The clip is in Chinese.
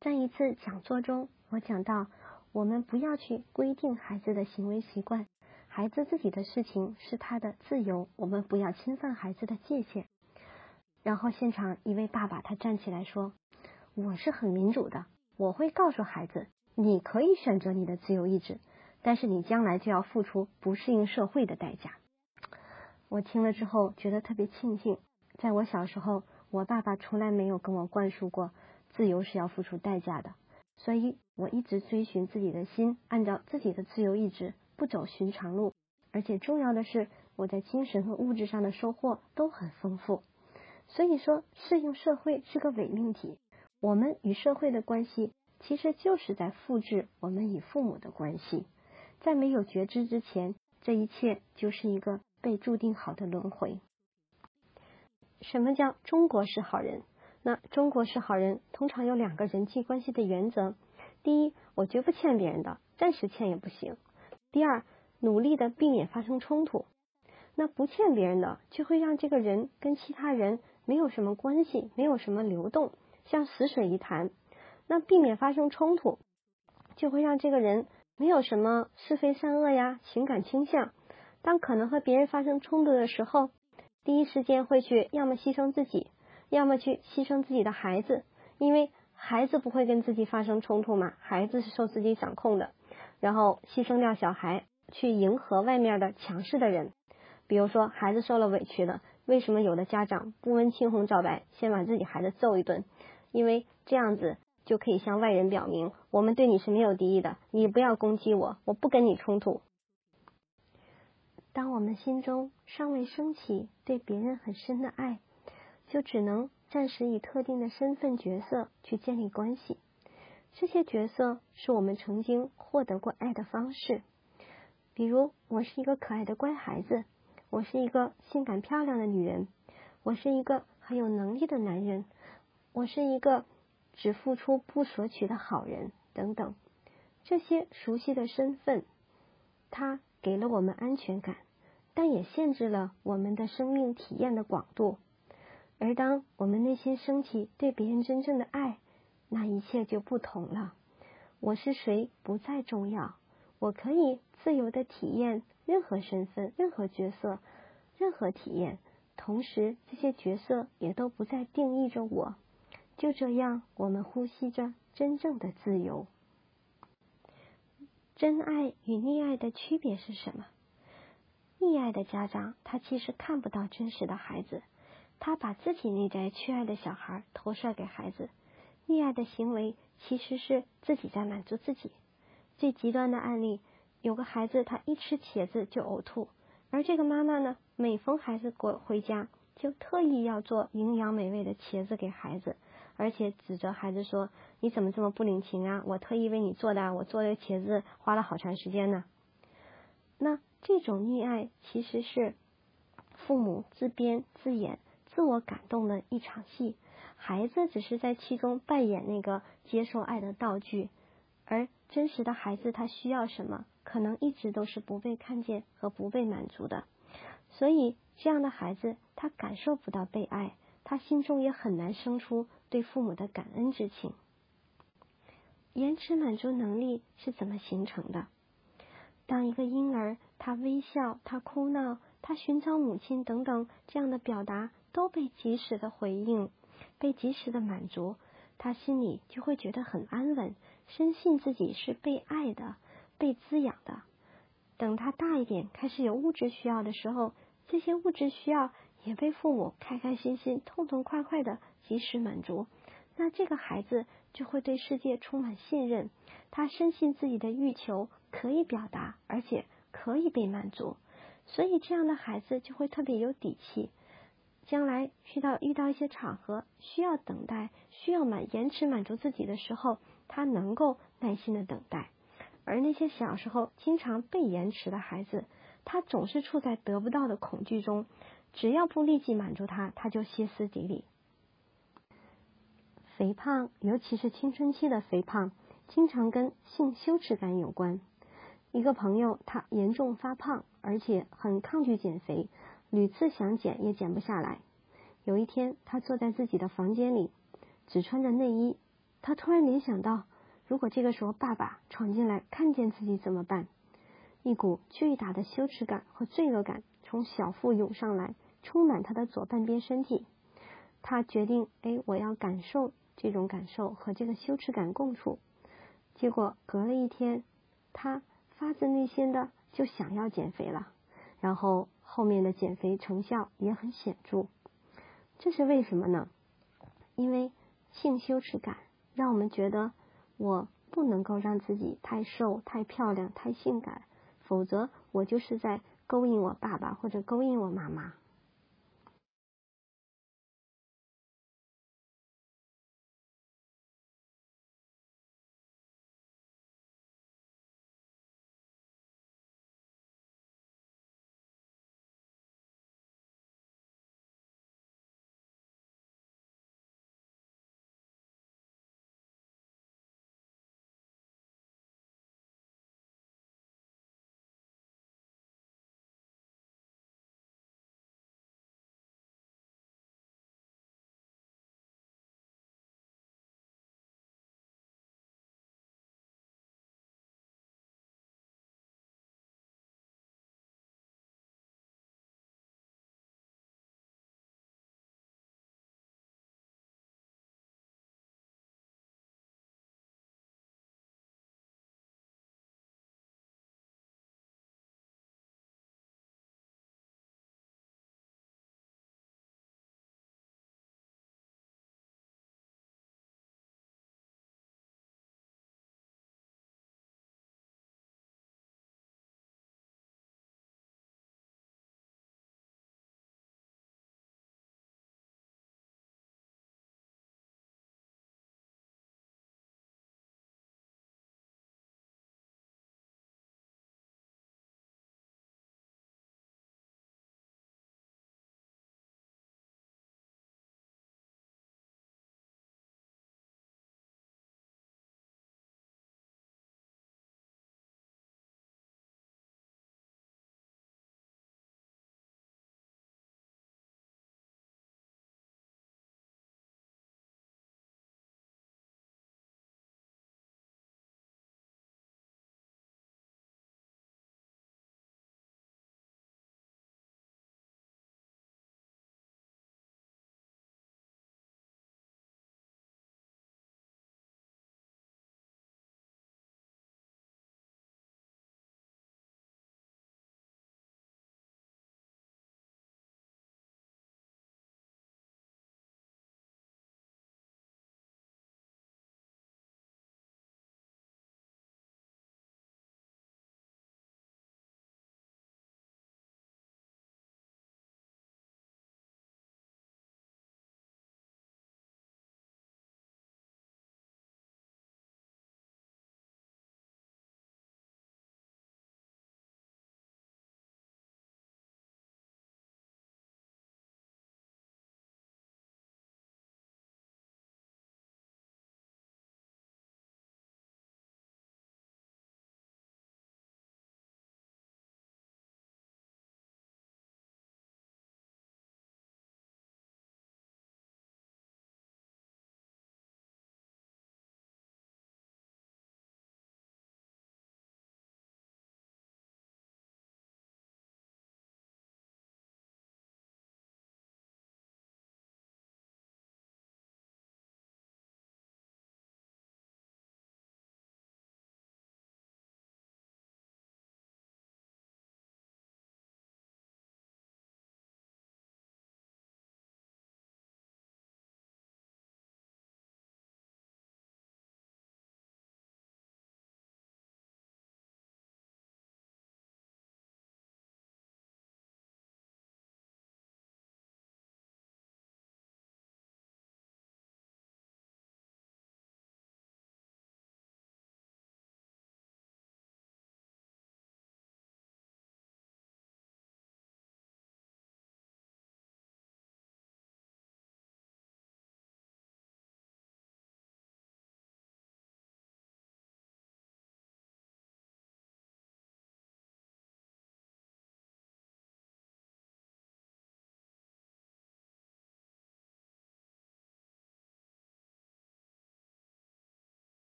在一次讲座中，我讲到，我们不要去规定孩子的行为习惯，孩子自己的事情是他的自由，我们不要侵犯孩子的界限。然后现场一位爸爸他站起来说：“我是很民主的，我会告诉孩子，你可以选择你的自由意志，但是你将来就要付出不适应社会的代价。”我听了之后觉得特别庆幸，在我小时候，我爸爸从来没有跟我灌输过。自由是要付出代价的，所以我一直追寻自己的心，按照自己的自由意志，不走寻常路。而且重要的是，我在精神和物质上的收获都很丰富。所以说，适应社会是个伪命题。我们与社会的关系，其实就是在复制我们与父母的关系。在没有觉知之前，这一切就是一个被注定好的轮回。什么叫中国式好人？那中国式好人通常有两个人际关系的原则：第一，我绝不欠别人的，暂时欠也不行；第二，努力的避免发生冲突。那不欠别人的，就会让这个人跟其他人没有什么关系，没有什么流动，像死水一潭。那避免发生冲突，就会让这个人没有什么是非善恶呀，情感倾向。当可能和别人发生冲突的时候，第一时间会去要么牺牲自己。要么去牺牲自己的孩子，因为孩子不会跟自己发生冲突嘛，孩子是受自己掌控的。然后牺牲掉小孩，去迎合外面的强势的人。比如说，孩子受了委屈了，为什么有的家长不问青红皂白，先把自己孩子揍一顿？因为这样子就可以向外人表明，我们对你是没有敌意的，你不要攻击我，我不跟你冲突。当我们心中尚未升起对别人很深的爱。就只能暂时以特定的身份角色去建立关系，这些角色是我们曾经获得过爱的方式。比如，我是一个可爱的乖孩子，我是一个性感漂亮的女人，我是一个很有能力的男人，我是一个只付出不索取的好人，等等。这些熟悉的身份，它给了我们安全感，但也限制了我们的生命体验的广度。而当我们内心升起对别人真正的爱，那一切就不同了。我是谁不再重要，我可以自由的体验任何身份、任何角色、任何体验。同时，这些角色也都不再定义着我。就这样，我们呼吸着真正的自由。真爱与溺爱的区别是什么？溺爱的家长，他其实看不到真实的孩子。他把自己内在缺爱的小孩投射给孩子，溺爱的行为其实是自己在满足自己。最极端的案例，有个孩子他一吃茄子就呕吐，而这个妈妈呢，每逢孩子过回家，就特意要做营养美味的茄子给孩子，而且指责孩子说：“你怎么这么不领情啊？我特意为你做的，我做的茄子花了好长时间呢。”那这种溺爱其实是父母自编自演。自我感动的一场戏，孩子只是在其中扮演那个接受爱的道具，而真实的孩子他需要什么，可能一直都是不被看见和不被满足的。所以，这样的孩子他感受不到被爱，他心中也很难生出对父母的感恩之情。延迟满足能力是怎么形成的？当一个婴儿他微笑、他哭闹、他寻找母亲等等这样的表达。都被及时的回应，被及时的满足，他心里就会觉得很安稳，深信自己是被爱的、被滋养的。等他大一点，开始有物质需要的时候，这些物质需要也被父母开开心心、痛痛快快的及时满足。那这个孩子就会对世界充满信任，他深信自己的欲求可以表达，而且可以被满足，所以这样的孩子就会特别有底气。将来遇到遇到一些场合需要等待，需要满延迟满足自己的时候，他能够耐心的等待。而那些小时候经常被延迟的孩子，他总是处在得不到的恐惧中，只要不立即满足他，他就歇斯底里。肥胖，尤其是青春期的肥胖，经常跟性羞耻感有关。一个朋友，他严重发胖，而且很抗拒减肥。屡次想减也减不下来。有一天，他坐在自己的房间里，只穿着内衣，他突然联想到，如果这个时候爸爸闯进来看见自己怎么办？一股巨大的羞耻感和罪恶感从小腹涌上来，充满他的左半边身体。他决定，哎，我要感受这种感受和这个羞耻感共处。结果隔了一天，他发自内心的就想要减肥了，然后后面的减肥成效也很显著。这是为什么呢？因为性羞耻感让我们觉得我不能够让自己太瘦、太漂亮、太性感，否则我就是在勾引我爸爸或者勾引我妈妈。